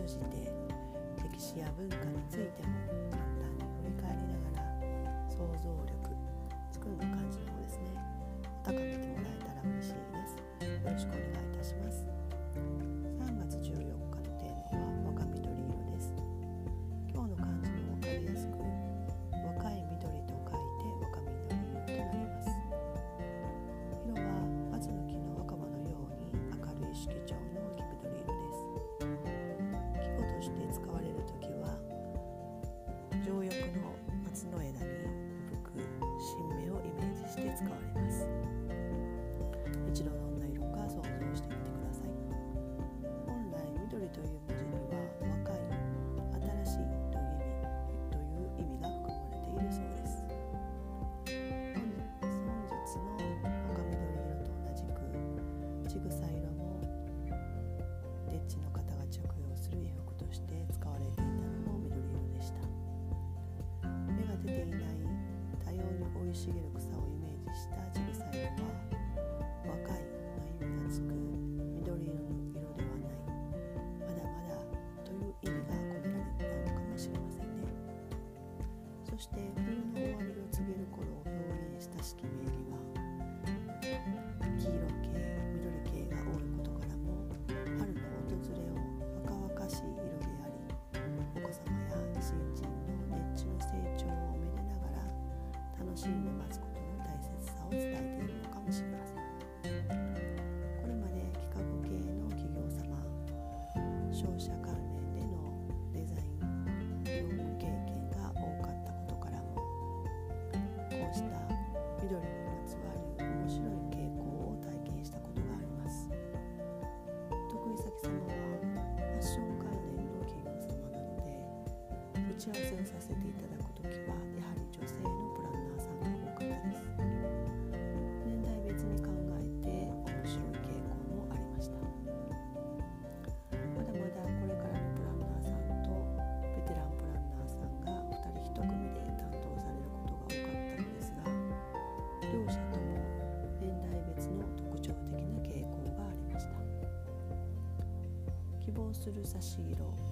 通じて歴史や文化についても簡単に振り返りながら想像力作るの感じの方ですね。高めてもらえたら嬉しいです。よろしくお願い茂る草をイメージしたジグサイコは若いの意味がつく緑色の色ではない。まだまだという意味が込められていたのかもしれませんね。そして冬の終わりを告げる頃を表現した式名義はしみを待つことの大切さを伝えているのかもしれませんこれまで企画系の企業様商社関連でのデザイン業務経験が多かったことからもこうした緑にまつわる面白い傾向を体験したことがあります得意先様はファッション関連の企業様なので打ち合わせをさせていただシーロ色。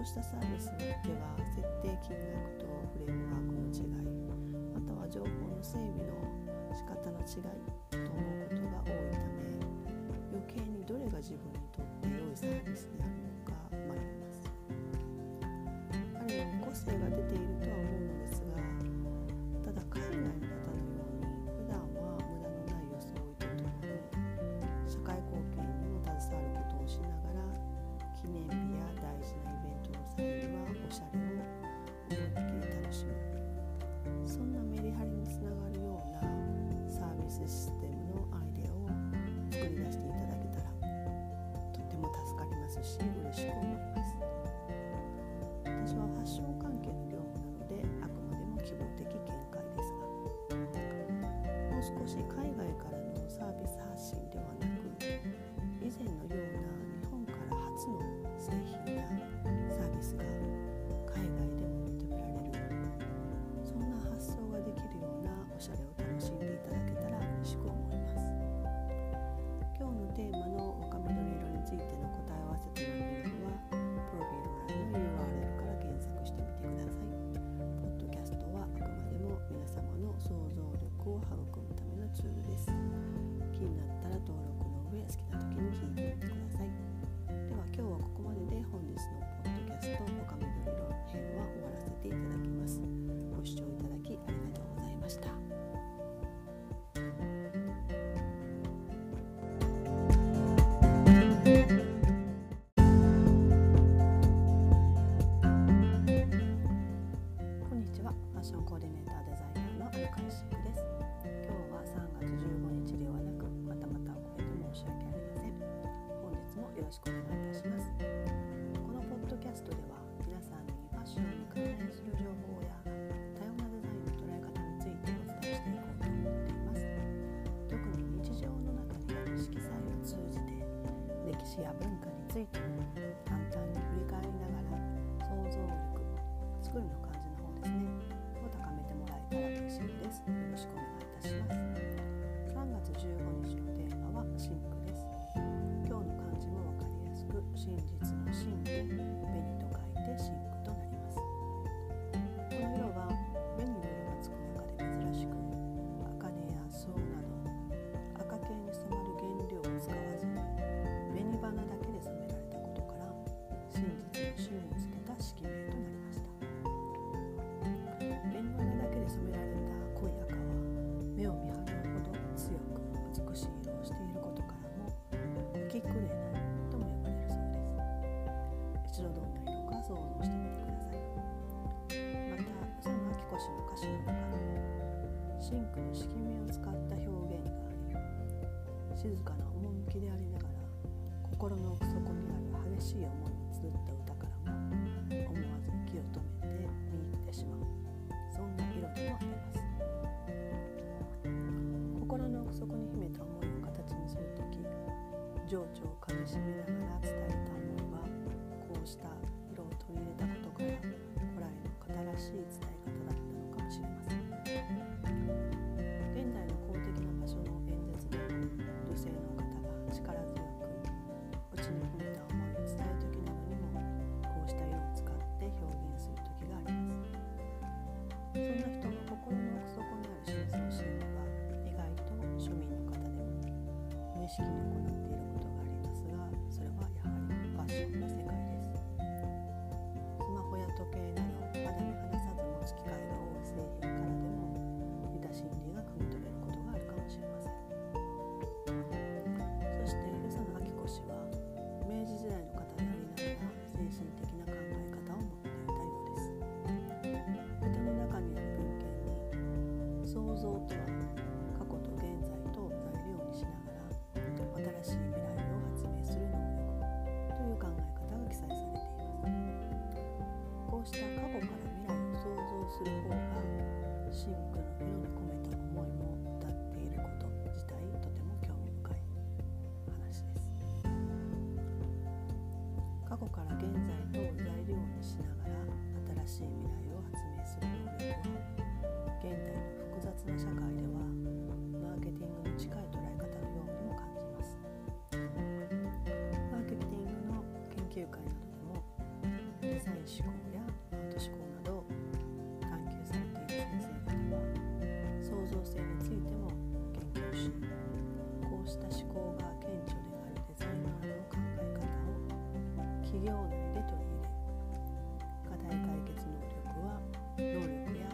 そうしたサービスによっては設定金額とフレームワークの違いまたは情報の整備の仕方の違いと思うことが多いため余計にどれが自分にとって良いサービスであるのか迷います。彼の個性が出ているとは思う少し海外かや文化について簡単に振り返りながら静かな趣でありながら心の奥底にある激しい思いを綴った歌からも思わず息を止めて見入ってしまう。そんな色でもあります心の奥底に秘めた思いを形にする時情緒をかみしめながら伝えた思いはこうした色を取り入れたことから古来の新しい伝え無意識に行っていることがありますがそれはやはりファッションの世界ですスマホや時計など肌身離さず持つ機会が多い製品からでも似た心理が汲み取れることがあるかもしれませんそして宇佐野明子氏は明治時代の方でありながら精神的な考え方を持っていたようです。歌の中にある文献に想像とは企業内で取り入れ課題解決能力は能力や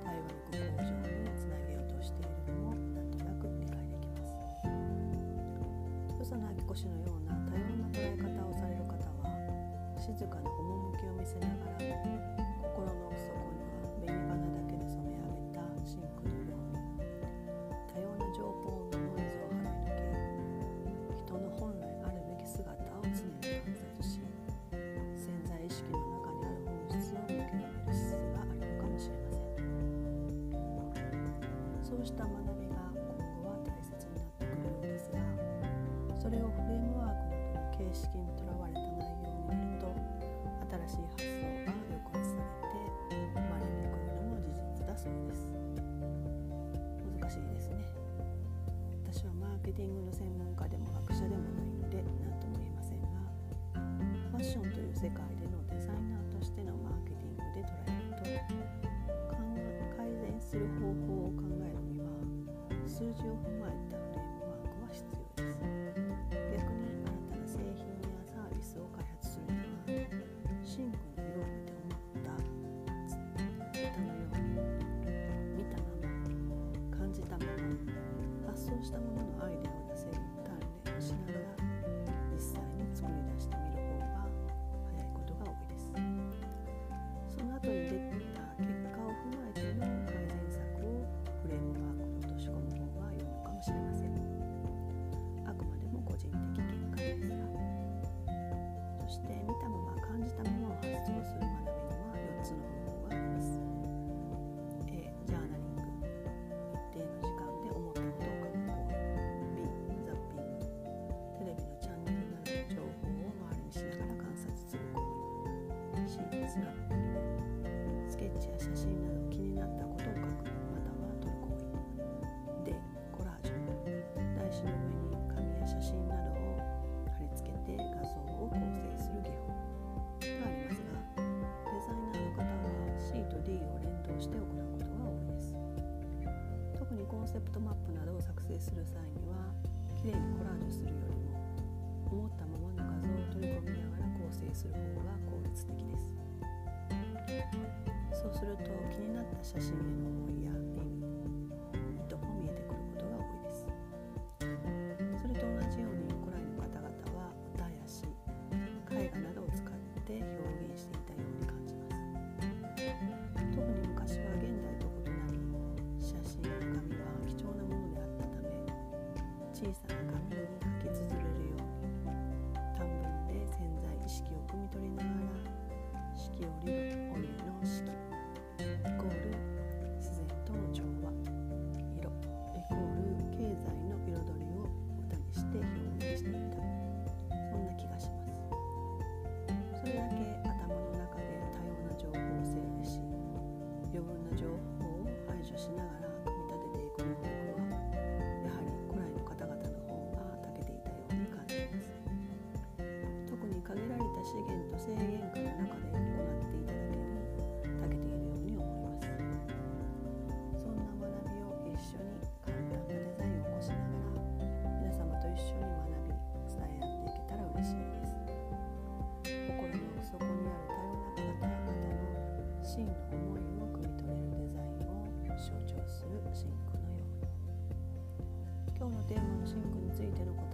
対話力向上につなげようとしているのもなんとなく理解できます。与謝野明子氏のような多様な捉え方をされる方は静かなうした学びが今後は大切になってくるようですがそれをフレームワークなどの形式にとらわれた内容になると新しい発想が抑圧されて生まれにくいのも事実だそうです難しいですね。私はマーケティングの専門家でも学者でもないので何とも言えませんがファッションという世界でのデザイナーとしてのマーケティングで捉えると改善する方法这就很晚久しぶりに。のテーマのシンクについての答